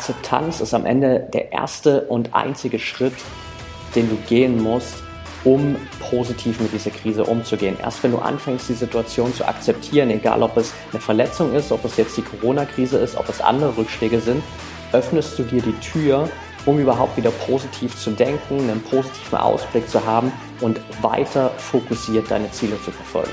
Akzeptanz ist am Ende der erste und einzige Schritt, den du gehen musst, um positiv mit dieser Krise umzugehen. Erst wenn du anfängst, die Situation zu akzeptieren, egal ob es eine Verletzung ist, ob es jetzt die Corona-Krise ist, ob es andere Rückschläge sind, öffnest du dir die Tür, um überhaupt wieder positiv zu denken, einen positiven Ausblick zu haben und weiter fokussiert deine Ziele zu verfolgen.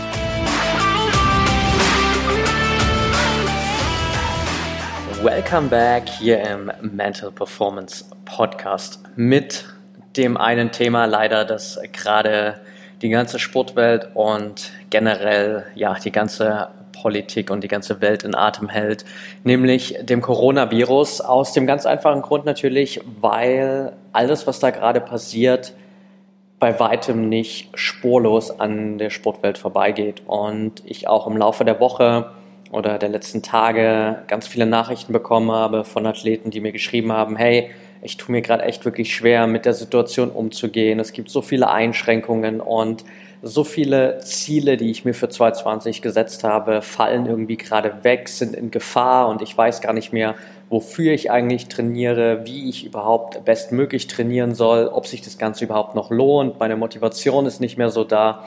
Welcome back hier im Mental Performance Podcast mit dem einen Thema leider, das gerade die ganze Sportwelt und generell ja die ganze Politik und die ganze Welt in Atem hält, nämlich dem Coronavirus. Aus dem ganz einfachen Grund natürlich, weil alles, was da gerade passiert, bei weitem nicht spurlos an der Sportwelt vorbeigeht. Und ich auch im Laufe der Woche oder der letzten Tage ganz viele Nachrichten bekommen habe von Athleten, die mir geschrieben haben, hey, ich tue mir gerade echt wirklich schwer, mit der Situation umzugehen. Es gibt so viele Einschränkungen und so viele Ziele, die ich mir für 2020 gesetzt habe, fallen irgendwie gerade weg, sind in Gefahr und ich weiß gar nicht mehr, wofür ich eigentlich trainiere, wie ich überhaupt bestmöglich trainieren soll, ob sich das Ganze überhaupt noch lohnt. Meine Motivation ist nicht mehr so da.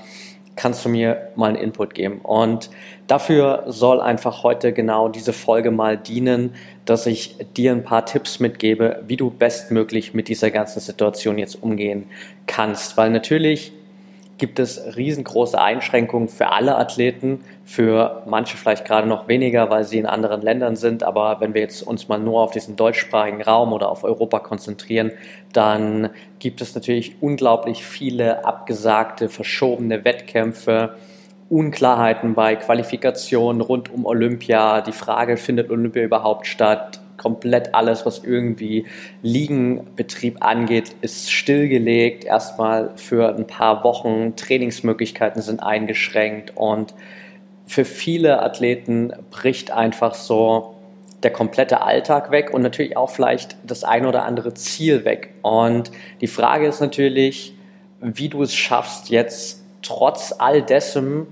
Kannst du mir mal einen Input geben? Und dafür soll einfach heute genau diese Folge mal dienen, dass ich dir ein paar Tipps mitgebe, wie du bestmöglich mit dieser ganzen Situation jetzt umgehen kannst. Weil natürlich gibt es riesengroße Einschränkungen für alle Athleten, für manche vielleicht gerade noch weniger, weil sie in anderen Ländern sind. Aber wenn wir jetzt uns mal nur auf diesen deutschsprachigen Raum oder auf Europa konzentrieren, dann gibt es natürlich unglaublich viele abgesagte, verschobene Wettkämpfe. Unklarheiten bei Qualifikationen rund um Olympia, die Frage, findet Olympia überhaupt statt, komplett alles, was irgendwie Ligenbetrieb angeht, ist stillgelegt. Erstmal für ein paar Wochen. Trainingsmöglichkeiten sind eingeschränkt und für viele Athleten bricht einfach so der komplette Alltag weg und natürlich auch vielleicht das ein oder andere Ziel weg. Und die Frage ist natürlich, wie du es schaffst, jetzt trotz all dessen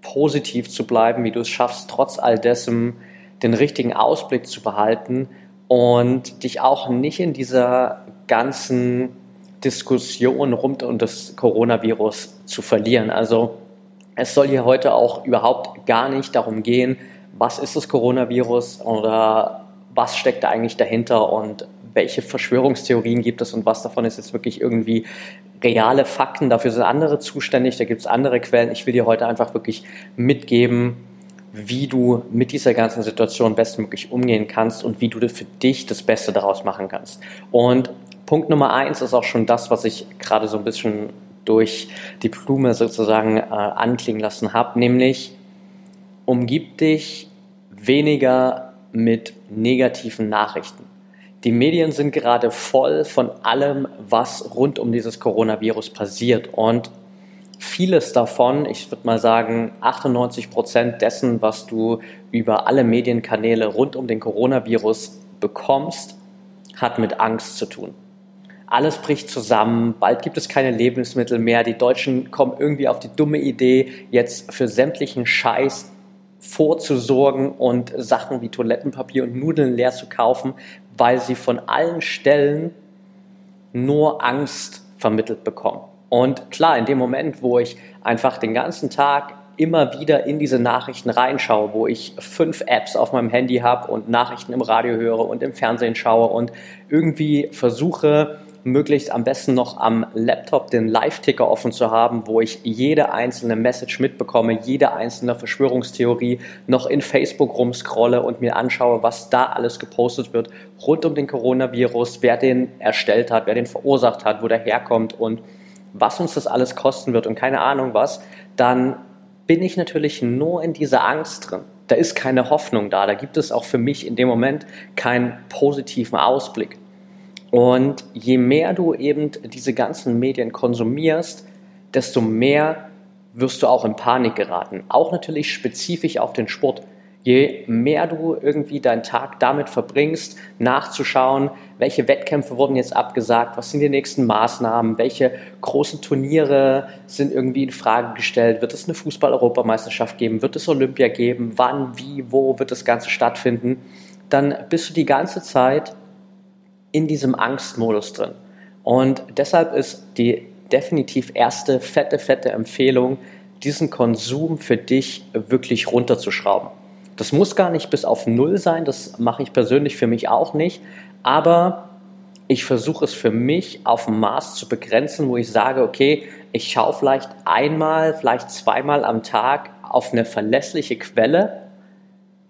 positiv zu bleiben, wie du es schaffst, trotz all dessen den richtigen Ausblick zu behalten und dich auch nicht in dieser ganzen Diskussion rund um das Coronavirus zu verlieren. Also es soll hier heute auch überhaupt gar nicht darum gehen, was ist das Coronavirus oder was steckt da eigentlich dahinter und welche Verschwörungstheorien gibt es und was davon ist jetzt wirklich irgendwie reale Fakten. Dafür sind andere zuständig, da gibt es andere Quellen. Ich will dir heute einfach wirklich mitgeben, wie du mit dieser ganzen Situation bestmöglich umgehen kannst und wie du für dich das Beste daraus machen kannst. Und Punkt Nummer eins ist auch schon das, was ich gerade so ein bisschen durch die Blume sozusagen äh, anklingen lassen habe, nämlich umgib dich weniger mit negativen Nachrichten. Die Medien sind gerade voll von allem, was rund um dieses Coronavirus passiert und vieles davon, ich würde mal sagen 98 Prozent dessen, was du über alle Medienkanäle rund um den Coronavirus bekommst, hat mit Angst zu tun. Alles bricht zusammen, bald gibt es keine Lebensmittel mehr, die Deutschen kommen irgendwie auf die dumme Idee, jetzt für sämtlichen Scheiß vorzusorgen und Sachen wie Toilettenpapier und Nudeln leer zu kaufen, weil sie von allen Stellen nur Angst vermittelt bekommen. Und klar, in dem Moment, wo ich einfach den ganzen Tag immer wieder in diese Nachrichten reinschaue, wo ich fünf Apps auf meinem Handy habe und Nachrichten im Radio höre und im Fernsehen schaue und irgendwie versuche, möglichst am besten noch am Laptop den Live-Ticker offen zu haben, wo ich jede einzelne Message mitbekomme, jede einzelne Verschwörungstheorie noch in Facebook rumscrolle und mir anschaue, was da alles gepostet wird rund um den Coronavirus, wer den erstellt hat, wer den verursacht hat, wo der herkommt und was uns das alles kosten wird und keine Ahnung was, dann bin ich natürlich nur in dieser Angst drin. Da ist keine Hoffnung da. Da gibt es auch für mich in dem Moment keinen positiven Ausblick. Und je mehr du eben diese ganzen Medien konsumierst, desto mehr wirst du auch in Panik geraten. Auch natürlich spezifisch auf den Sport. Je mehr du irgendwie deinen Tag damit verbringst, nachzuschauen, welche Wettkämpfe wurden jetzt abgesagt, was sind die nächsten Maßnahmen, welche großen Turniere sind irgendwie in Frage gestellt, wird es eine Fußball-Europameisterschaft geben, wird es Olympia geben, wann, wie, wo wird das Ganze stattfinden, dann bist du die ganze Zeit in diesem Angstmodus drin. Und deshalb ist die definitiv erste fette, fette Empfehlung, diesen Konsum für dich wirklich runterzuschrauben. Das muss gar nicht bis auf Null sein, das mache ich persönlich für mich auch nicht, aber ich versuche es für mich auf ein Maß zu begrenzen, wo ich sage, okay, ich schaue vielleicht einmal, vielleicht zweimal am Tag auf eine verlässliche Quelle,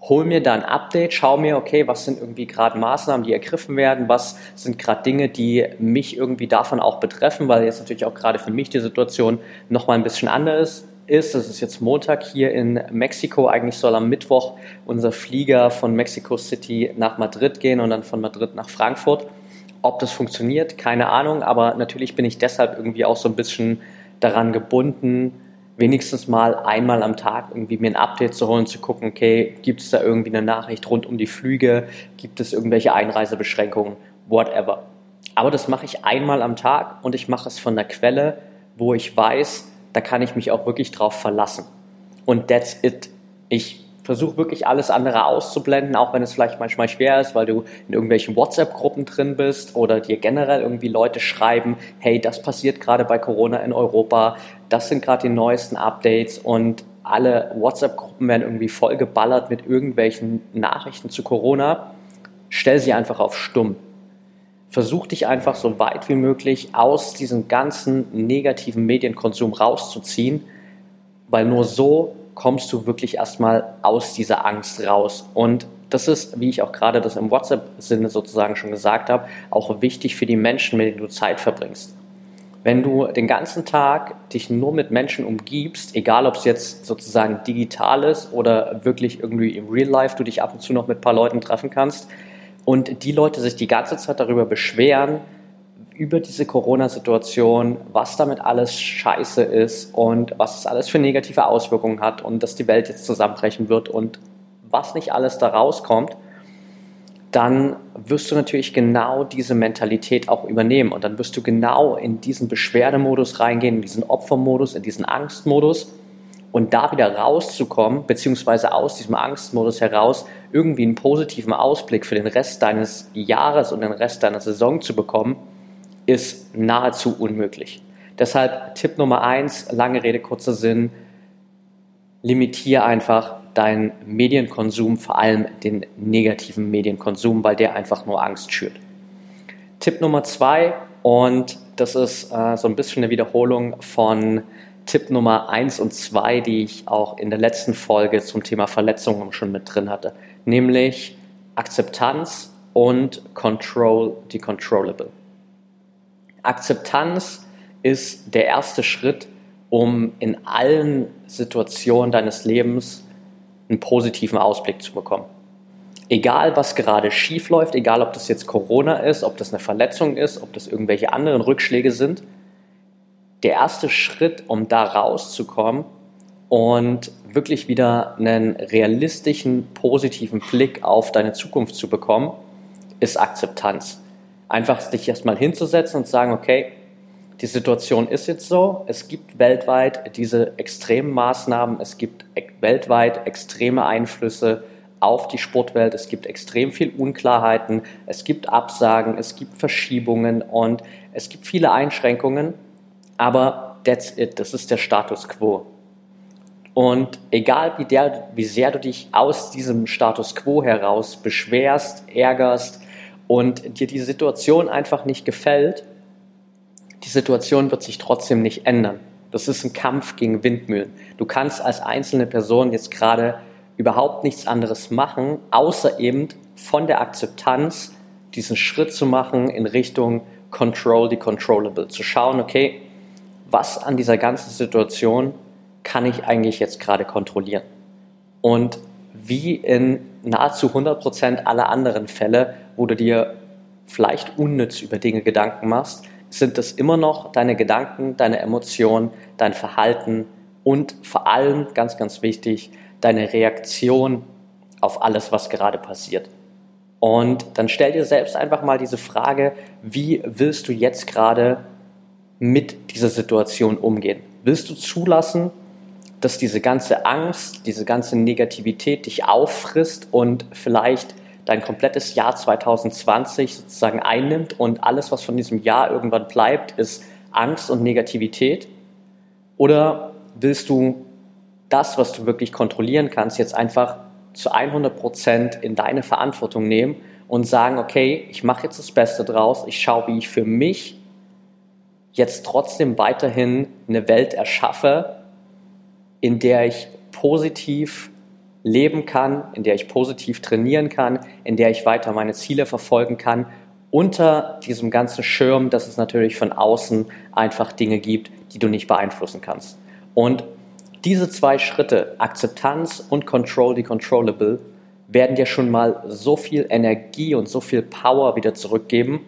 hol mir da ein Update, schau mir, okay, was sind irgendwie gerade Maßnahmen, die ergriffen werden, was sind gerade Dinge, die mich irgendwie davon auch betreffen, weil jetzt natürlich auch gerade für mich die Situation nochmal ein bisschen anders ist. Es ist jetzt Montag hier in Mexiko. Eigentlich soll am Mittwoch unser Flieger von Mexico City nach Madrid gehen und dann von Madrid nach Frankfurt. Ob das funktioniert, keine Ahnung, aber natürlich bin ich deshalb irgendwie auch so ein bisschen daran gebunden, wenigstens mal einmal am Tag irgendwie mir ein Update zu holen, zu gucken, okay, gibt es da irgendwie eine Nachricht rund um die Flüge, gibt es irgendwelche Einreisebeschränkungen, whatever. Aber das mache ich einmal am Tag und ich mache es von der Quelle, wo ich weiß, da kann ich mich auch wirklich drauf verlassen. Und that's it. Ich versuche wirklich alles andere auszublenden, auch wenn es vielleicht manchmal schwer ist, weil du in irgendwelchen WhatsApp-Gruppen drin bist oder dir generell irgendwie Leute schreiben, hey, das passiert gerade bei Corona in Europa, das sind gerade die neuesten Updates und alle WhatsApp-Gruppen werden irgendwie vollgeballert mit irgendwelchen Nachrichten zu Corona. Stell sie einfach auf stumm versuch dich einfach so weit wie möglich aus diesem ganzen negativen Medienkonsum rauszuziehen, weil nur so kommst du wirklich erstmal aus dieser Angst raus. Und das ist, wie ich auch gerade das im WhatsApp-Sinne sozusagen schon gesagt habe, auch wichtig für die Menschen, mit denen du Zeit verbringst. Wenn du den ganzen Tag dich nur mit Menschen umgibst, egal ob es jetzt sozusagen digital ist oder wirklich irgendwie im Real Life du dich ab und zu noch mit ein paar Leuten treffen kannst, und die Leute sich die ganze Zeit darüber beschweren, über diese Corona-Situation, was damit alles scheiße ist und was es alles für negative Auswirkungen hat und dass die Welt jetzt zusammenbrechen wird und was nicht alles da rauskommt, dann wirst du natürlich genau diese Mentalität auch übernehmen. Und dann wirst du genau in diesen Beschwerdemodus reingehen, in diesen Opfermodus, in diesen Angstmodus und da wieder rauszukommen, beziehungsweise aus diesem Angstmodus heraus irgendwie einen positiven Ausblick für den Rest deines Jahres und den Rest deiner Saison zu bekommen, ist nahezu unmöglich. Deshalb Tipp Nummer eins, lange Rede, kurzer Sinn, limitiere einfach deinen Medienkonsum, vor allem den negativen Medienkonsum, weil der einfach nur Angst schürt. Tipp Nummer zwei, und das ist äh, so ein bisschen eine Wiederholung von Tipp Nummer 1 und 2, die ich auch in der letzten Folge zum Thema Verletzungen schon mit drin hatte, nämlich Akzeptanz und Control the Controllable. Akzeptanz ist der erste Schritt, um in allen Situationen deines Lebens einen positiven Ausblick zu bekommen. Egal, was gerade schief läuft, egal, ob das jetzt Corona ist, ob das eine Verletzung ist, ob das irgendwelche anderen Rückschläge sind, der erste Schritt, um da rauszukommen und wirklich wieder einen realistischen, positiven Blick auf deine Zukunft zu bekommen, ist Akzeptanz. Einfach dich erstmal hinzusetzen und sagen, okay, die Situation ist jetzt so, es gibt weltweit diese extremen Maßnahmen, es gibt weltweit extreme Einflüsse auf die Sportwelt, es gibt extrem viel Unklarheiten, es gibt Absagen, es gibt Verschiebungen. Und es gibt viele Einschränkungen aber that's it, das ist der Status quo. Und egal wie, der, wie sehr du dich aus diesem Status quo heraus beschwerst, ärgerst und dir die Situation einfach nicht gefällt, die Situation wird sich trotzdem nicht ändern. Das ist ein Kampf gegen Windmühlen. Du kannst als einzelne Person jetzt gerade überhaupt nichts anderes machen, außer eben von der Akzeptanz diesen Schritt zu machen in Richtung Control the Controllable. Zu schauen, okay, was an dieser ganzen Situation kann ich eigentlich jetzt gerade kontrollieren? Und wie in nahezu 100% aller anderen Fälle, wo du dir vielleicht unnütz über Dinge Gedanken machst, sind es immer noch deine Gedanken, deine Emotionen, dein Verhalten und vor allem, ganz, ganz wichtig, deine Reaktion auf alles, was gerade passiert. Und dann stell dir selbst einfach mal diese Frage, wie willst du jetzt gerade mit dieser Situation umgehen? Willst du zulassen, dass diese ganze Angst, diese ganze Negativität dich auffrisst und vielleicht dein komplettes Jahr 2020 sozusagen einnimmt und alles, was von diesem Jahr irgendwann bleibt, ist Angst und Negativität? Oder willst du das, was du wirklich kontrollieren kannst, jetzt einfach zu 100 Prozent in deine Verantwortung nehmen und sagen, okay, ich mache jetzt das Beste draus, ich schaue, wie ich für mich jetzt trotzdem weiterhin eine Welt erschaffe, in der ich positiv leben kann, in der ich positiv trainieren kann, in der ich weiter meine Ziele verfolgen kann, unter diesem ganzen Schirm, dass es natürlich von außen einfach Dinge gibt, die du nicht beeinflussen kannst. Und diese zwei Schritte, Akzeptanz und Control the Controllable, werden dir schon mal so viel Energie und so viel Power wieder zurückgeben,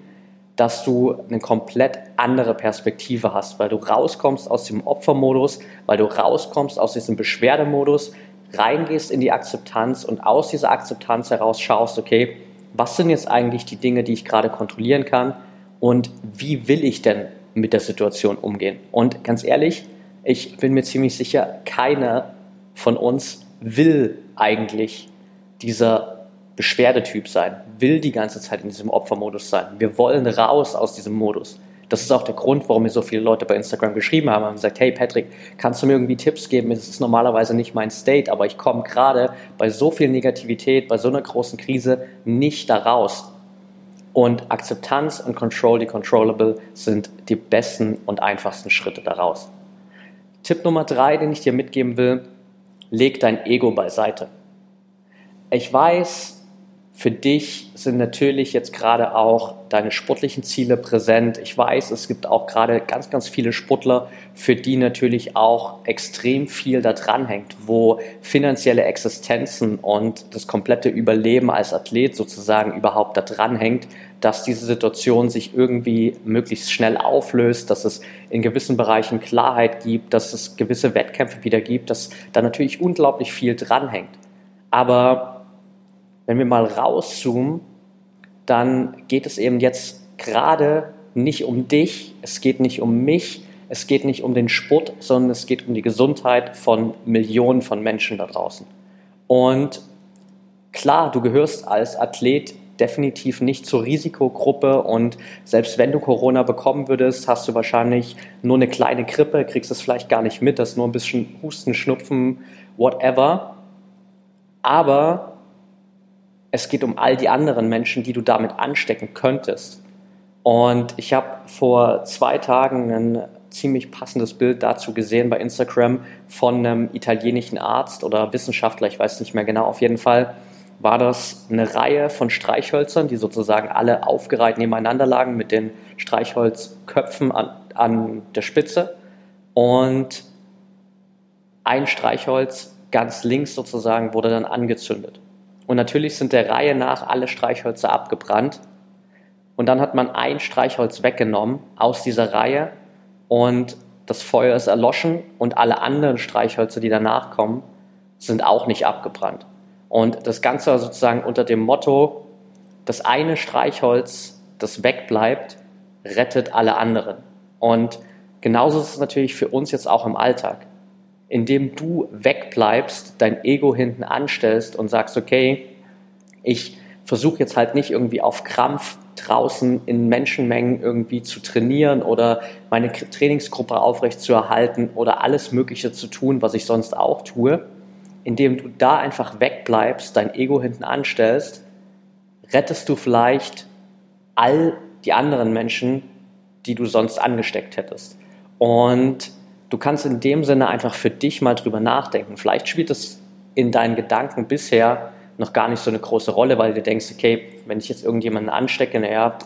dass du eine komplett andere Perspektive hast, weil du rauskommst aus dem Opfermodus, weil du rauskommst aus diesem Beschwerdemodus, reingehst in die Akzeptanz und aus dieser Akzeptanz heraus schaust, okay, was sind jetzt eigentlich die Dinge, die ich gerade kontrollieren kann und wie will ich denn mit der Situation umgehen? Und ganz ehrlich, ich bin mir ziemlich sicher, keiner von uns will eigentlich dieser Beschwerdetyp sein, will die ganze Zeit in diesem Opfermodus sein. Wir wollen raus aus diesem Modus. Das ist auch der Grund, warum mir so viele Leute bei Instagram geschrieben haben und gesagt, hey Patrick, kannst du mir irgendwie Tipps geben? Es ist normalerweise nicht mein State, aber ich komme gerade bei so viel Negativität, bei so einer großen Krise nicht da raus. Und Akzeptanz und Control the Controllable sind die besten und einfachsten Schritte daraus. Tipp Nummer drei, den ich dir mitgeben will, leg dein Ego beiseite. Ich weiß, für dich sind natürlich jetzt gerade auch deine sportlichen Ziele präsent. Ich weiß, es gibt auch gerade ganz, ganz viele Sportler, für die natürlich auch extrem viel da dran hängt, wo finanzielle Existenzen und das komplette Überleben als Athlet sozusagen überhaupt da dran hängt, dass diese Situation sich irgendwie möglichst schnell auflöst, dass es in gewissen Bereichen Klarheit gibt, dass es gewisse Wettkämpfe wieder gibt, dass da natürlich unglaublich viel dranhängt. Aber wenn wir mal rauszoomen, dann geht es eben jetzt gerade nicht um dich, es geht nicht um mich, es geht nicht um den Sport, sondern es geht um die Gesundheit von Millionen von Menschen da draußen. Und klar, du gehörst als Athlet definitiv nicht zur Risikogruppe und selbst wenn du Corona bekommen würdest, hast du wahrscheinlich nur eine kleine Grippe, kriegst es vielleicht gar nicht mit, das ist nur ein bisschen Husten, Schnupfen, whatever. Aber es geht um all die anderen Menschen, die du damit anstecken könntest. Und ich habe vor zwei Tagen ein ziemlich passendes Bild dazu gesehen bei Instagram von einem italienischen Arzt oder Wissenschaftler, ich weiß nicht mehr genau, auf jeden Fall war das eine Reihe von Streichhölzern, die sozusagen alle aufgereiht nebeneinander lagen mit den Streichholzköpfen an, an der Spitze. Und ein Streichholz ganz links sozusagen wurde dann angezündet. Und natürlich sind der Reihe nach alle Streichhölzer abgebrannt. Und dann hat man ein Streichholz weggenommen aus dieser Reihe und das Feuer ist erloschen und alle anderen Streichhölzer, die danach kommen, sind auch nicht abgebrannt. Und das Ganze sozusagen unter dem Motto, das eine Streichholz, das wegbleibt, rettet alle anderen. Und genauso ist es natürlich für uns jetzt auch im Alltag. Indem du wegbleibst, dein Ego hinten anstellst und sagst, okay, ich versuche jetzt halt nicht irgendwie auf Krampf draußen in Menschenmengen irgendwie zu trainieren oder meine Trainingsgruppe aufrechtzuerhalten oder alles Mögliche zu tun, was ich sonst auch tue, indem du da einfach wegbleibst, dein Ego hinten anstellst, rettest du vielleicht all die anderen Menschen, die du sonst angesteckt hättest. Und du kannst in dem Sinne einfach für dich mal drüber nachdenken. Vielleicht spielt es in deinen Gedanken bisher noch gar nicht so eine große Rolle, weil du denkst, okay, wenn ich jetzt irgendjemanden anstecke, naja,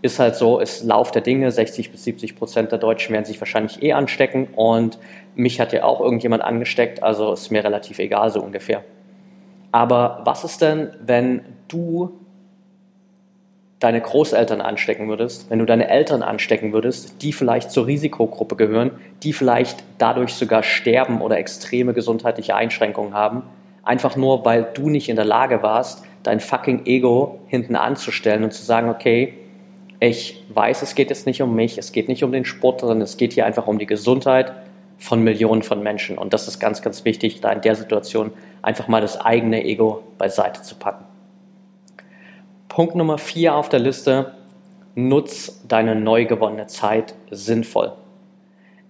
ist halt so, ist Lauf der Dinge, 60 bis 70 Prozent der Deutschen werden sich wahrscheinlich eh anstecken und mich hat ja auch irgendjemand angesteckt, also ist mir relativ egal so ungefähr. Aber was ist denn, wenn du deine Großeltern anstecken würdest, wenn du deine Eltern anstecken würdest, die vielleicht zur Risikogruppe gehören, die vielleicht dadurch sogar sterben oder extreme gesundheitliche Einschränkungen haben, einfach nur weil du nicht in der Lage warst, dein fucking Ego hinten anzustellen und zu sagen, okay, ich weiß, es geht jetzt nicht um mich, es geht nicht um den Sport, sondern es geht hier einfach um die Gesundheit von Millionen von Menschen. Und das ist ganz, ganz wichtig, da in der Situation einfach mal das eigene Ego beiseite zu packen. Punkt Nummer vier auf der Liste, nutz deine neu gewonnene Zeit sinnvoll.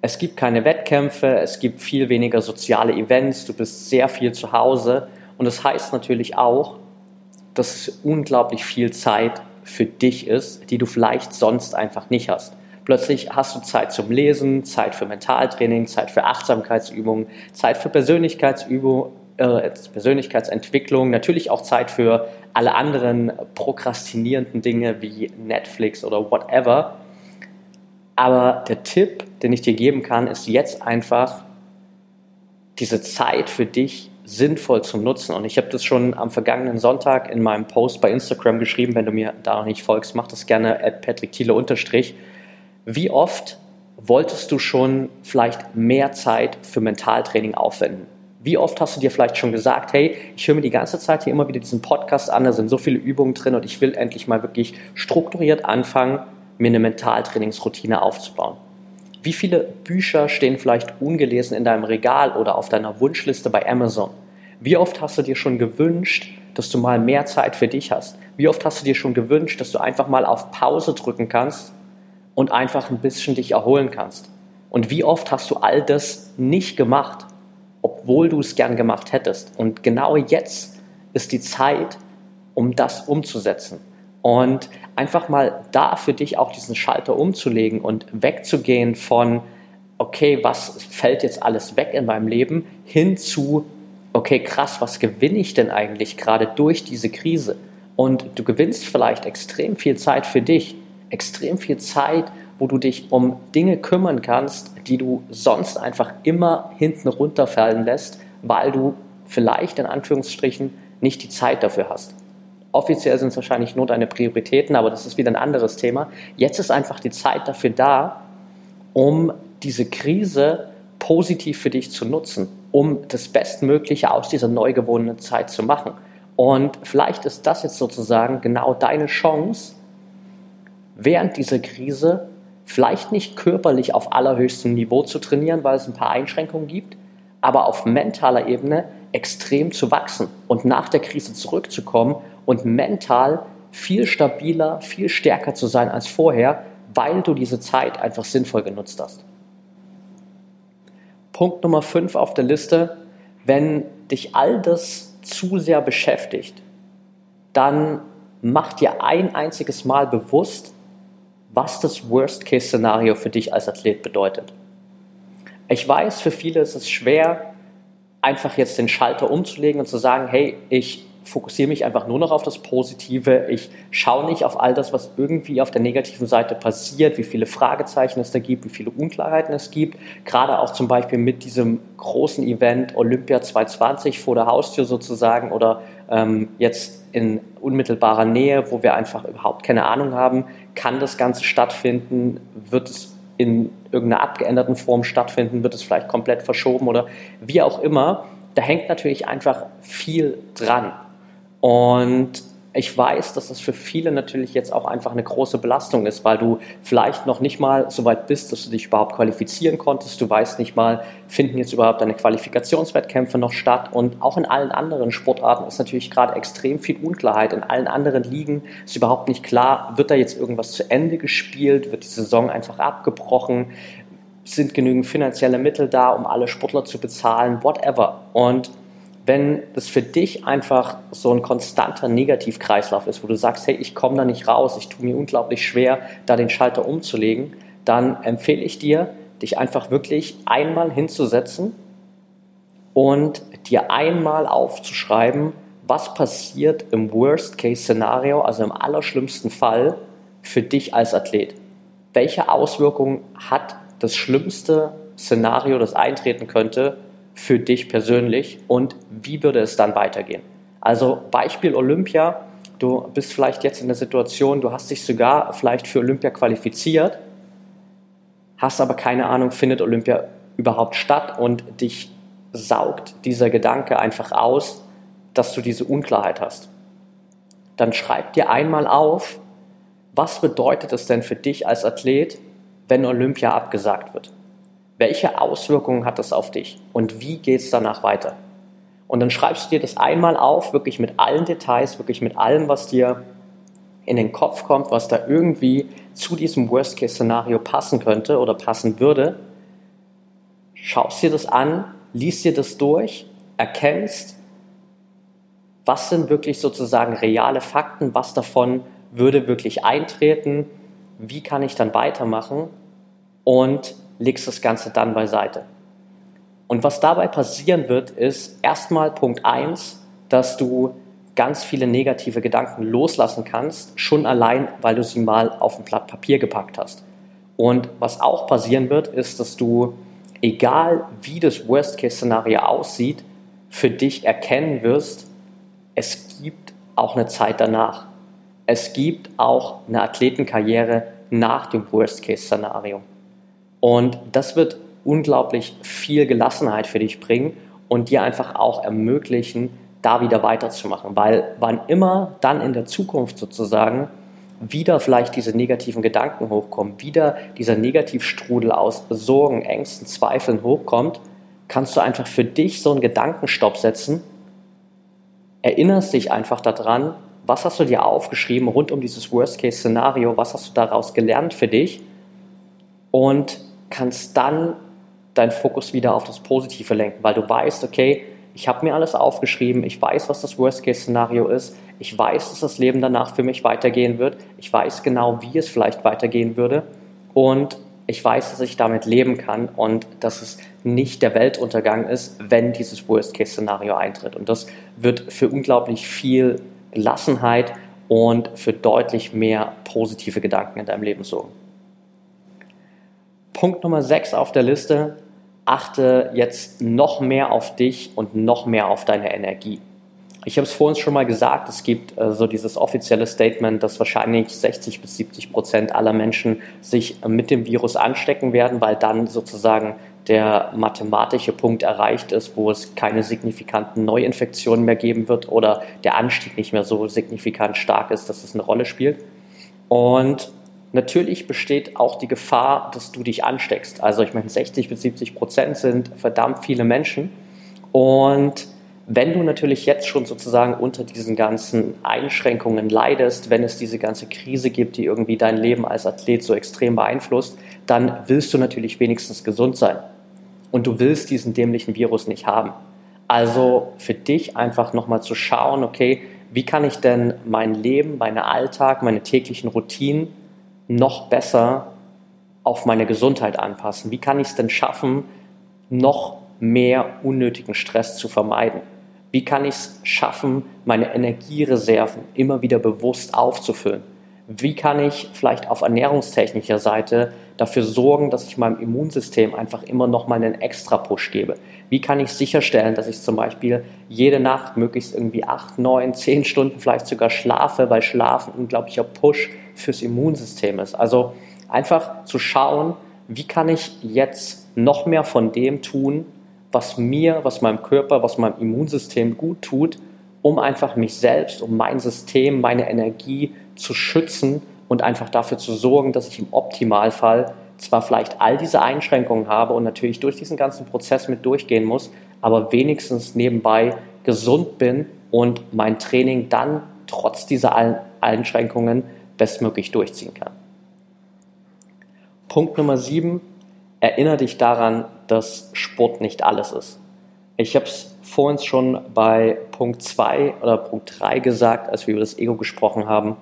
Es gibt keine Wettkämpfe, es gibt viel weniger soziale Events, du bist sehr viel zu Hause und das heißt natürlich auch, dass es unglaublich viel Zeit für dich ist, die du vielleicht sonst einfach nicht hast. Plötzlich hast du Zeit zum Lesen, Zeit für Mentaltraining, Zeit für Achtsamkeitsübungen, Zeit für Persönlichkeitsübungen, äh, Persönlichkeitsentwicklung, natürlich auch Zeit für alle anderen prokrastinierenden Dinge wie Netflix oder whatever. Aber der Tipp, den ich dir geben kann, ist jetzt einfach diese Zeit für dich sinnvoll zu nutzen. Und ich habe das schon am vergangenen Sonntag in meinem Post bei Instagram geschrieben. Wenn du mir da noch nicht folgst, mach das gerne at Patrick Thiele unterstrich. Wie oft wolltest du schon vielleicht mehr Zeit für Mentaltraining aufwenden? Wie oft hast du dir vielleicht schon gesagt, hey, ich höre mir die ganze Zeit hier immer wieder diesen Podcast an, da sind so viele Übungen drin und ich will endlich mal wirklich strukturiert anfangen, mir eine Mentaltrainingsroutine aufzubauen. Wie viele Bücher stehen vielleicht ungelesen in deinem Regal oder auf deiner Wunschliste bei Amazon? Wie oft hast du dir schon gewünscht, dass du mal mehr Zeit für dich hast? Wie oft hast du dir schon gewünscht, dass du einfach mal auf Pause drücken kannst und einfach ein bisschen dich erholen kannst? Und wie oft hast du all das nicht gemacht? Obwohl du es gern gemacht hättest. Und genau jetzt ist die Zeit, um das umzusetzen. Und einfach mal da für dich auch diesen Schalter umzulegen und wegzugehen von, okay, was fällt jetzt alles weg in meinem Leben, hin zu, okay, krass, was gewinne ich denn eigentlich gerade durch diese Krise? Und du gewinnst vielleicht extrem viel Zeit für dich, extrem viel Zeit, wo du dich um Dinge kümmern kannst, die du sonst einfach immer hinten runterfallen lässt, weil du vielleicht in Anführungsstrichen nicht die Zeit dafür hast. Offiziell sind es wahrscheinlich nur deine Prioritäten, aber das ist wieder ein anderes Thema. Jetzt ist einfach die Zeit dafür da, um diese Krise positiv für dich zu nutzen, um das Bestmögliche aus dieser neu gewonnenen Zeit zu machen. Und vielleicht ist das jetzt sozusagen genau deine Chance, während dieser Krise vielleicht nicht körperlich auf allerhöchstem Niveau zu trainieren, weil es ein paar Einschränkungen gibt, aber auf mentaler Ebene extrem zu wachsen und nach der Krise zurückzukommen und mental viel stabiler, viel stärker zu sein als vorher, weil du diese Zeit einfach sinnvoll genutzt hast. Punkt Nummer 5 auf der Liste, wenn dich all das zu sehr beschäftigt, dann mach dir ein einziges Mal bewusst, was das Worst-Case-Szenario für dich als Athlet bedeutet. Ich weiß, für viele ist es schwer, einfach jetzt den Schalter umzulegen und zu sagen, hey, ich fokussiere mich einfach nur noch auf das Positive. Ich schaue nicht auf all das, was irgendwie auf der negativen Seite passiert, wie viele Fragezeichen es da gibt, wie viele Unklarheiten es gibt. Gerade auch zum Beispiel mit diesem großen Event Olympia 2020 vor der Haustür sozusagen oder ähm, jetzt in unmittelbarer Nähe, wo wir einfach überhaupt keine Ahnung haben, kann das Ganze stattfinden, wird es in irgendeiner abgeänderten Form stattfinden, wird es vielleicht komplett verschoben oder wie auch immer. Da hängt natürlich einfach viel dran. Und ich weiß, dass das für viele natürlich jetzt auch einfach eine große Belastung ist, weil du vielleicht noch nicht mal so weit bist, dass du dich überhaupt qualifizieren konntest. Du weißt nicht mal, finden jetzt überhaupt deine Qualifikationswettkämpfe noch statt. Und auch in allen anderen Sportarten ist natürlich gerade extrem viel Unklarheit. In allen anderen Ligen ist überhaupt nicht klar, wird da jetzt irgendwas zu Ende gespielt, wird die Saison einfach abgebrochen, sind genügend finanzielle Mittel da, um alle Sportler zu bezahlen, whatever. Und wenn das für dich einfach so ein konstanter Negativkreislauf ist, wo du sagst, hey, ich komme da nicht raus, ich tue mir unglaublich schwer, da den Schalter umzulegen, dann empfehle ich dir, dich einfach wirklich einmal hinzusetzen und dir einmal aufzuschreiben, was passiert im Worst-Case-Szenario, also im allerschlimmsten Fall für dich als Athlet. Welche Auswirkungen hat das schlimmste Szenario, das eintreten könnte, für dich persönlich und wie würde es dann weitergehen? Also Beispiel Olympia, du bist vielleicht jetzt in der Situation, du hast dich sogar vielleicht für Olympia qualifiziert, hast aber keine Ahnung, findet Olympia überhaupt statt und dich saugt dieser Gedanke einfach aus, dass du diese Unklarheit hast. Dann schreib dir einmal auf, was bedeutet es denn für dich als Athlet, wenn Olympia abgesagt wird? Welche Auswirkungen hat das auf dich und wie geht es danach weiter? Und dann schreibst du dir das einmal auf, wirklich mit allen Details, wirklich mit allem, was dir in den Kopf kommt, was da irgendwie zu diesem Worst-Case-Szenario passen könnte oder passen würde. Schaust dir das an, liest dir das durch, erkennst, was sind wirklich sozusagen reale Fakten, was davon würde wirklich eintreten, wie kann ich dann weitermachen und legst das Ganze dann beiseite. Und was dabei passieren wird, ist erstmal Punkt 1, dass du ganz viele negative Gedanken loslassen kannst, schon allein, weil du sie mal auf ein Blatt Papier gepackt hast. Und was auch passieren wird, ist, dass du, egal wie das Worst-Case-Szenario aussieht, für dich erkennen wirst, es gibt auch eine Zeit danach. Es gibt auch eine Athletenkarriere nach dem Worst-Case-Szenario. Und das wird unglaublich viel Gelassenheit für dich bringen und dir einfach auch ermöglichen, da wieder weiterzumachen. Weil wann immer dann in der Zukunft sozusagen wieder vielleicht diese negativen Gedanken hochkommen, wieder dieser Negativstrudel aus Sorgen, Ängsten, Zweifeln hochkommt, kannst du einfach für dich so einen Gedankenstopp setzen, erinnerst dich einfach daran, was hast du dir aufgeschrieben rund um dieses Worst-Case-Szenario, was hast du daraus gelernt für dich und kannst dann deinen Fokus wieder auf das Positive lenken, weil du weißt, okay, ich habe mir alles aufgeschrieben, ich weiß, was das Worst-Case-Szenario ist, ich weiß, dass das Leben danach für mich weitergehen wird, ich weiß genau, wie es vielleicht weitergehen würde und ich weiß, dass ich damit leben kann und dass es nicht der Weltuntergang ist, wenn dieses Worst-Case-Szenario eintritt. Und das wird für unglaublich viel Gelassenheit und für deutlich mehr positive Gedanken in deinem Leben sorgen. Punkt Nummer 6 auf der Liste, achte jetzt noch mehr auf dich und noch mehr auf deine Energie. Ich habe es vorhin schon mal gesagt, es gibt äh, so dieses offizielle Statement, dass wahrscheinlich 60 bis 70 Prozent aller Menschen sich mit dem Virus anstecken werden, weil dann sozusagen der mathematische Punkt erreicht ist, wo es keine signifikanten Neuinfektionen mehr geben wird oder der Anstieg nicht mehr so signifikant stark ist, dass es eine Rolle spielt. Und Natürlich besteht auch die Gefahr, dass du dich ansteckst. Also ich meine, 60 bis 70 Prozent sind verdammt viele Menschen. Und wenn du natürlich jetzt schon sozusagen unter diesen ganzen Einschränkungen leidest, wenn es diese ganze Krise gibt, die irgendwie dein Leben als Athlet so extrem beeinflusst, dann willst du natürlich wenigstens gesund sein. Und du willst diesen dämlichen Virus nicht haben. Also für dich einfach nochmal zu schauen, okay, wie kann ich denn mein Leben, meinen Alltag, meine täglichen Routinen noch besser auf meine Gesundheit anpassen? Wie kann ich es denn schaffen, noch mehr unnötigen Stress zu vermeiden? Wie kann ich es schaffen, meine Energiereserven immer wieder bewusst aufzufüllen? Wie kann ich vielleicht auf ernährungstechnischer Seite dafür sorgen, dass ich meinem Immunsystem einfach immer noch mal einen extra Push gebe? Wie kann ich sicherstellen, dass ich zum Beispiel jede Nacht möglichst irgendwie acht, neun, zehn Stunden vielleicht sogar schlafe, weil Schlafen ein unglaublicher Push fürs Immunsystem ist? Also einfach zu schauen, wie kann ich jetzt noch mehr von dem tun, was mir, was meinem Körper, was meinem Immunsystem gut tut, um einfach mich selbst, um mein System, meine Energie zu schützen und einfach dafür zu sorgen, dass ich im Optimalfall zwar vielleicht all diese Einschränkungen habe und natürlich durch diesen ganzen Prozess mit durchgehen muss, aber wenigstens nebenbei gesund bin und mein Training dann trotz dieser Einschränkungen bestmöglich durchziehen kann. Punkt Nummer sieben, erinnere dich daran, dass Sport nicht alles ist. Ich habe es vorhin schon bei Punkt 2 oder Punkt 3 gesagt, als wir über das Ego gesprochen haben.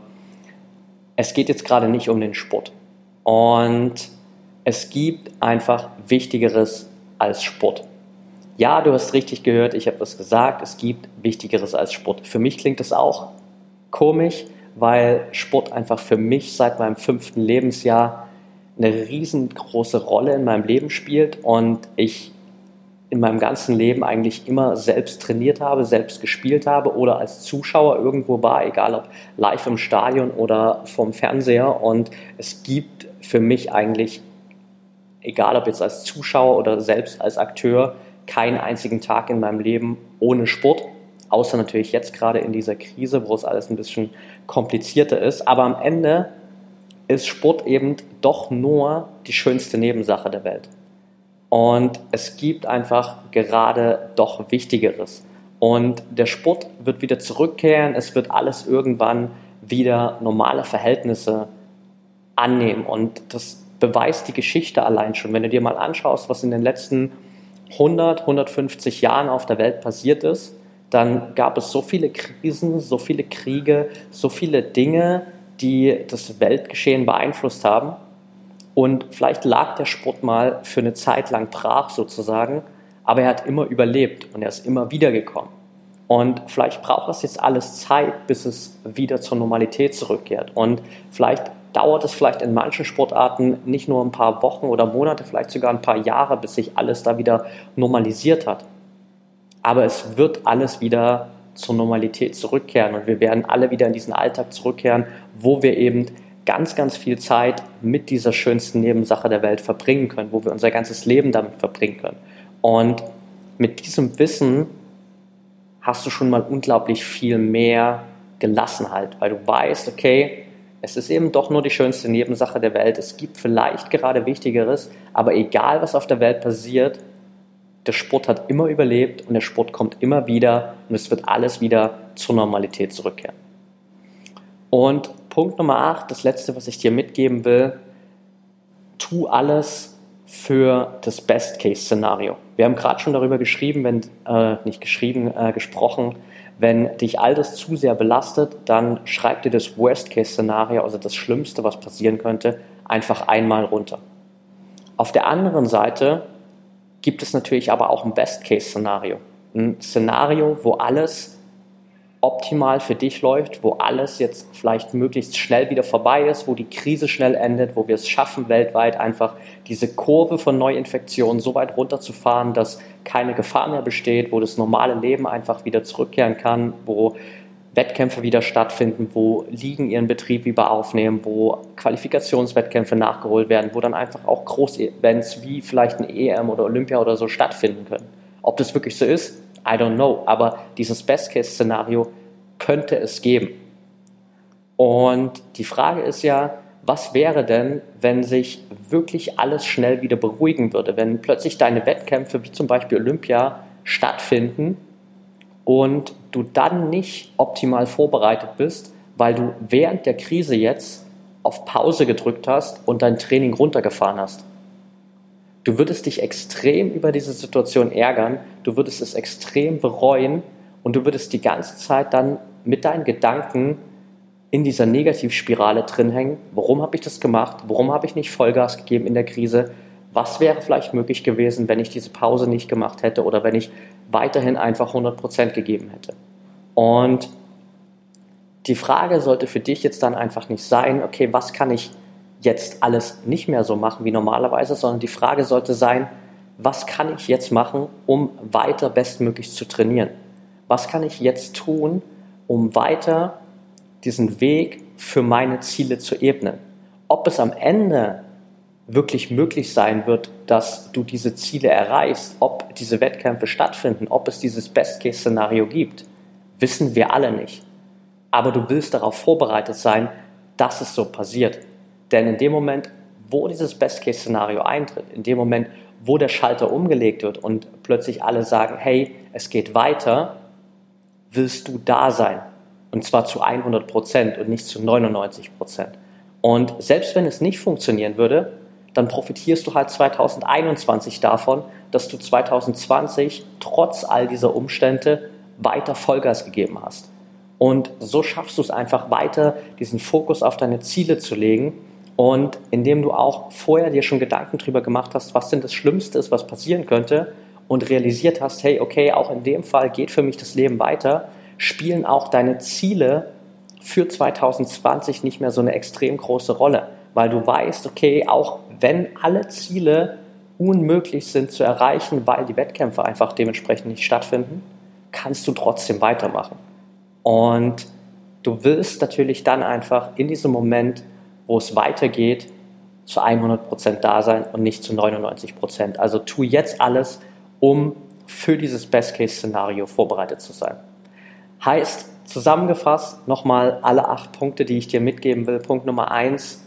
Es geht jetzt gerade nicht um den Sport. Und es gibt einfach Wichtigeres als Sport. Ja, du hast richtig gehört, ich habe das gesagt, es gibt Wichtigeres als Sport. Für mich klingt das auch komisch, weil Sport einfach für mich seit meinem fünften Lebensjahr eine riesengroße Rolle in meinem Leben spielt und ich in meinem ganzen Leben eigentlich immer selbst trainiert habe, selbst gespielt habe oder als Zuschauer irgendwo war, egal ob live im Stadion oder vom Fernseher. Und es gibt für mich eigentlich, egal ob jetzt als Zuschauer oder selbst als Akteur, keinen einzigen Tag in meinem Leben ohne Sport. Außer natürlich jetzt gerade in dieser Krise, wo es alles ein bisschen komplizierter ist. Aber am Ende ist Sport eben doch nur die schönste Nebensache der Welt. Und es gibt einfach gerade doch Wichtigeres. Und der Sport wird wieder zurückkehren, es wird alles irgendwann wieder normale Verhältnisse annehmen. Und das beweist die Geschichte allein schon. Wenn du dir mal anschaust, was in den letzten 100, 150 Jahren auf der Welt passiert ist, dann gab es so viele Krisen, so viele Kriege, so viele Dinge, die das Weltgeschehen beeinflusst haben. Und vielleicht lag der Sport mal für eine Zeit lang brach sozusagen, aber er hat immer überlebt und er ist immer wiedergekommen. Und vielleicht braucht es jetzt alles Zeit, bis es wieder zur Normalität zurückkehrt. Und vielleicht dauert es vielleicht in manchen Sportarten nicht nur ein paar Wochen oder Monate, vielleicht sogar ein paar Jahre, bis sich alles da wieder normalisiert hat. Aber es wird alles wieder zur Normalität zurückkehren und wir werden alle wieder in diesen Alltag zurückkehren, wo wir eben ganz, ganz viel Zeit mit dieser schönsten Nebensache der Welt verbringen können, wo wir unser ganzes Leben damit verbringen können. Und mit diesem Wissen hast du schon mal unglaublich viel mehr Gelassenheit, weil du weißt, okay, es ist eben doch nur die schönste Nebensache der Welt. Es gibt vielleicht gerade Wichtigeres, aber egal was auf der Welt passiert, der Sport hat immer überlebt und der Sport kommt immer wieder und es wird alles wieder zur Normalität zurückkehren. Und Punkt Nummer 8, das letzte, was ich dir mitgeben will, tu alles für das Best-Case-Szenario. Wir haben gerade schon darüber geschrieben, wenn, äh, nicht geschrieben, äh, gesprochen, wenn dich all das zu sehr belastet, dann schreib dir das Worst-Case-Szenario, also das Schlimmste, was passieren könnte, einfach einmal runter. Auf der anderen Seite gibt es natürlich aber auch ein Best-Case-Szenario. Ein Szenario, wo alles optimal für dich läuft, wo alles jetzt vielleicht möglichst schnell wieder vorbei ist, wo die Krise schnell endet, wo wir es schaffen, weltweit einfach diese Kurve von Neuinfektionen so weit runterzufahren, dass keine Gefahr mehr besteht, wo das normale Leben einfach wieder zurückkehren kann, wo Wettkämpfe wieder stattfinden, wo Ligen ihren Betrieb wieder aufnehmen, wo Qualifikationswettkämpfe nachgeholt werden, wo dann einfach auch Großevents wie vielleicht ein EM oder Olympia oder so stattfinden können. Ob das wirklich so ist, I don't know, aber dieses Best-Case-Szenario könnte es geben. Und die Frage ist ja, was wäre denn, wenn sich wirklich alles schnell wieder beruhigen würde, wenn plötzlich deine Wettkämpfe wie zum Beispiel Olympia stattfinden und du dann nicht optimal vorbereitet bist, weil du während der Krise jetzt auf Pause gedrückt hast und dein Training runtergefahren hast. Du würdest dich extrem über diese Situation ärgern, du würdest es extrem bereuen und du würdest die ganze Zeit dann mit deinen Gedanken in dieser Negativspirale drin hängen. Warum habe ich das gemacht? Warum habe ich nicht Vollgas gegeben in der Krise? Was wäre vielleicht möglich gewesen, wenn ich diese Pause nicht gemacht hätte oder wenn ich weiterhin einfach 100% gegeben hätte? Und die Frage sollte für dich jetzt dann einfach nicht sein, okay, was kann ich jetzt alles nicht mehr so machen wie normalerweise, sondern die Frage sollte sein, was kann ich jetzt machen, um weiter bestmöglich zu trainieren? Was kann ich jetzt tun, um weiter diesen Weg für meine Ziele zu ebnen? Ob es am Ende wirklich möglich sein wird, dass du diese Ziele erreichst, ob diese Wettkämpfe stattfinden, ob es dieses Best-Case-Szenario gibt, wissen wir alle nicht. Aber du willst darauf vorbereitet sein, dass es so passiert. Denn in dem Moment, wo dieses Best-Case-Szenario eintritt, in dem Moment, wo der Schalter umgelegt wird und plötzlich alle sagen, hey, es geht weiter, willst du da sein. Und zwar zu 100 Prozent und nicht zu 99 Prozent. Und selbst wenn es nicht funktionieren würde, dann profitierst du halt 2021 davon, dass du 2020 trotz all dieser Umstände weiter Vollgas gegeben hast. Und so schaffst du es einfach weiter, diesen Fokus auf deine Ziele zu legen und indem du auch vorher dir schon Gedanken darüber gemacht hast, was denn das Schlimmste ist, was passieren könnte und realisiert hast, hey, okay, auch in dem Fall geht für mich das Leben weiter, spielen auch deine Ziele für 2020 nicht mehr so eine extrem große Rolle, weil du weißt, okay, auch wenn alle Ziele unmöglich sind zu erreichen, weil die Wettkämpfe einfach dementsprechend nicht stattfinden, kannst du trotzdem weitermachen. Und du willst natürlich dann einfach in diesem Moment, wo es weitergeht, zu 100% da sein und nicht zu 99%. Also tu jetzt alles, um für dieses Best-Case-Szenario vorbereitet zu sein. Heißt, zusammengefasst, nochmal alle acht Punkte, die ich dir mitgeben will. Punkt Nummer eins,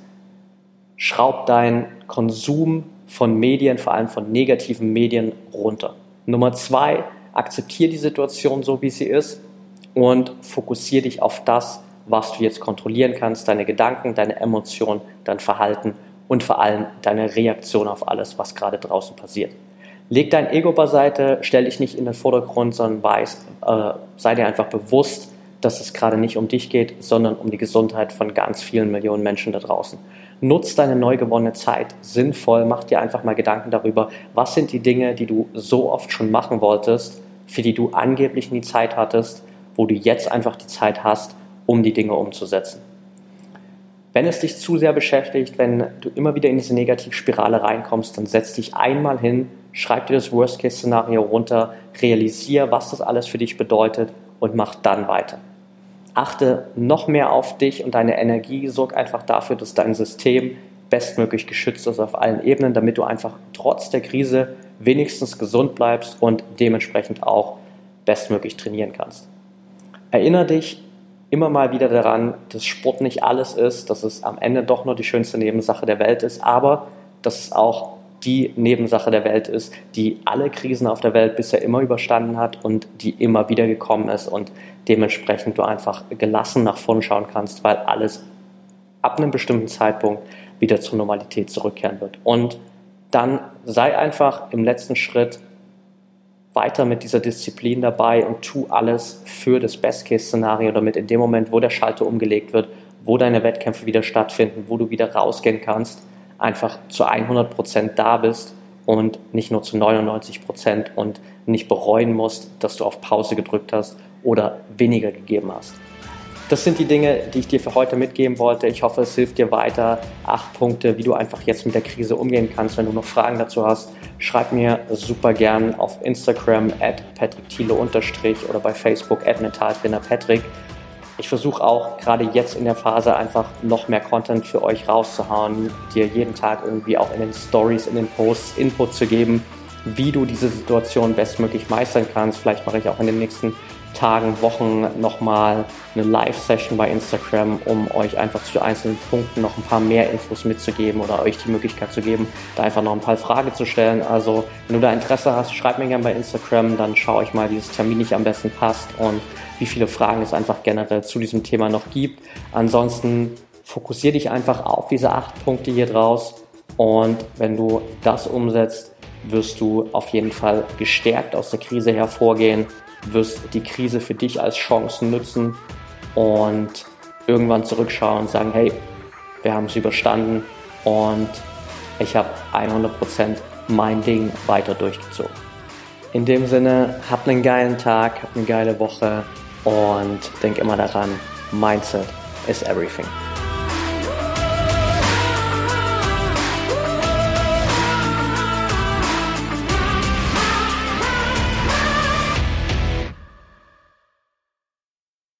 schraub deinen Konsum von Medien, vor allem von negativen Medien, runter. Nummer zwei, akzeptiere die Situation so, wie sie ist und fokussiere dich auf das, was du jetzt kontrollieren kannst, deine Gedanken, deine Emotionen, dein Verhalten und vor allem deine Reaktion auf alles, was gerade draußen passiert. Leg dein Ego beiseite, stell dich nicht in den Vordergrund, sondern weiß, äh, sei dir einfach bewusst, dass es gerade nicht um dich geht, sondern um die Gesundheit von ganz vielen Millionen Menschen da draußen. Nutz deine neu gewonnene Zeit sinnvoll, mach dir einfach mal Gedanken darüber, was sind die Dinge, die du so oft schon machen wolltest, für die du angeblich nie Zeit hattest, wo du jetzt einfach die Zeit hast, um die Dinge umzusetzen. Wenn es dich zu sehr beschäftigt, wenn du immer wieder in diese Negativspirale reinkommst, dann setz dich einmal hin, schreib dir das Worst-Case-Szenario runter, realisier, was das alles für dich bedeutet und mach dann weiter. Achte noch mehr auf dich und deine Energie, sorg einfach dafür, dass dein System bestmöglich geschützt ist auf allen Ebenen, damit du einfach trotz der Krise wenigstens gesund bleibst und dementsprechend auch bestmöglich trainieren kannst. Erinnere dich immer mal wieder daran, dass Sport nicht alles ist, dass es am Ende doch nur die schönste Nebensache der Welt ist, aber dass es auch die Nebensache der Welt ist, die alle Krisen auf der Welt bisher immer überstanden hat und die immer wieder gekommen ist und dementsprechend du einfach gelassen nach vorn schauen kannst, weil alles ab einem bestimmten Zeitpunkt wieder zur Normalität zurückkehren wird. Und dann sei einfach im letzten Schritt weiter mit dieser Disziplin dabei und tu alles für das Best-Case-Szenario, damit in dem Moment, wo der Schalter umgelegt wird, wo deine Wettkämpfe wieder stattfinden, wo du wieder rausgehen kannst, einfach zu 100 Prozent da bist und nicht nur zu 99 Prozent und nicht bereuen musst, dass du auf Pause gedrückt hast oder weniger gegeben hast. Das sind die Dinge, die ich dir für heute mitgeben wollte. Ich hoffe, es hilft dir weiter. Acht Punkte, wie du einfach jetzt mit der Krise umgehen kannst. Wenn du noch Fragen dazu hast, schreib mir super gern auf Instagram at patrickthiele- oder bei Facebook at mentaltrainerpatrick. Ich versuche auch gerade jetzt in der Phase einfach noch mehr Content für euch rauszuhauen, dir jeden Tag irgendwie auch in den Stories, in den Posts Input zu geben, wie du diese Situation bestmöglich meistern kannst. Vielleicht mache ich auch in den nächsten Tagen, Wochen nochmal eine Live-Session bei Instagram, um euch einfach zu einzelnen Punkten noch ein paar mehr Infos mitzugeben oder euch die Möglichkeit zu geben, da einfach noch ein paar Fragen zu stellen. Also, wenn du da Interesse hast, schreib mir gerne bei Instagram, dann schaue ich mal, wie das Termin nicht am besten passt und wie viele Fragen es einfach generell zu diesem Thema noch gibt. Ansonsten fokussiere dich einfach auf diese acht Punkte hier draus und wenn du das umsetzt, wirst du auf jeden Fall gestärkt aus der Krise hervorgehen, wirst die Krise für dich als Chance nutzen und irgendwann zurückschauen und sagen, hey, wir haben es überstanden und ich habe 100% mein Ding weiter durchgezogen. In dem Sinne, habt einen geilen Tag, habt eine geile Woche und denk immer daran, Mindset is everything.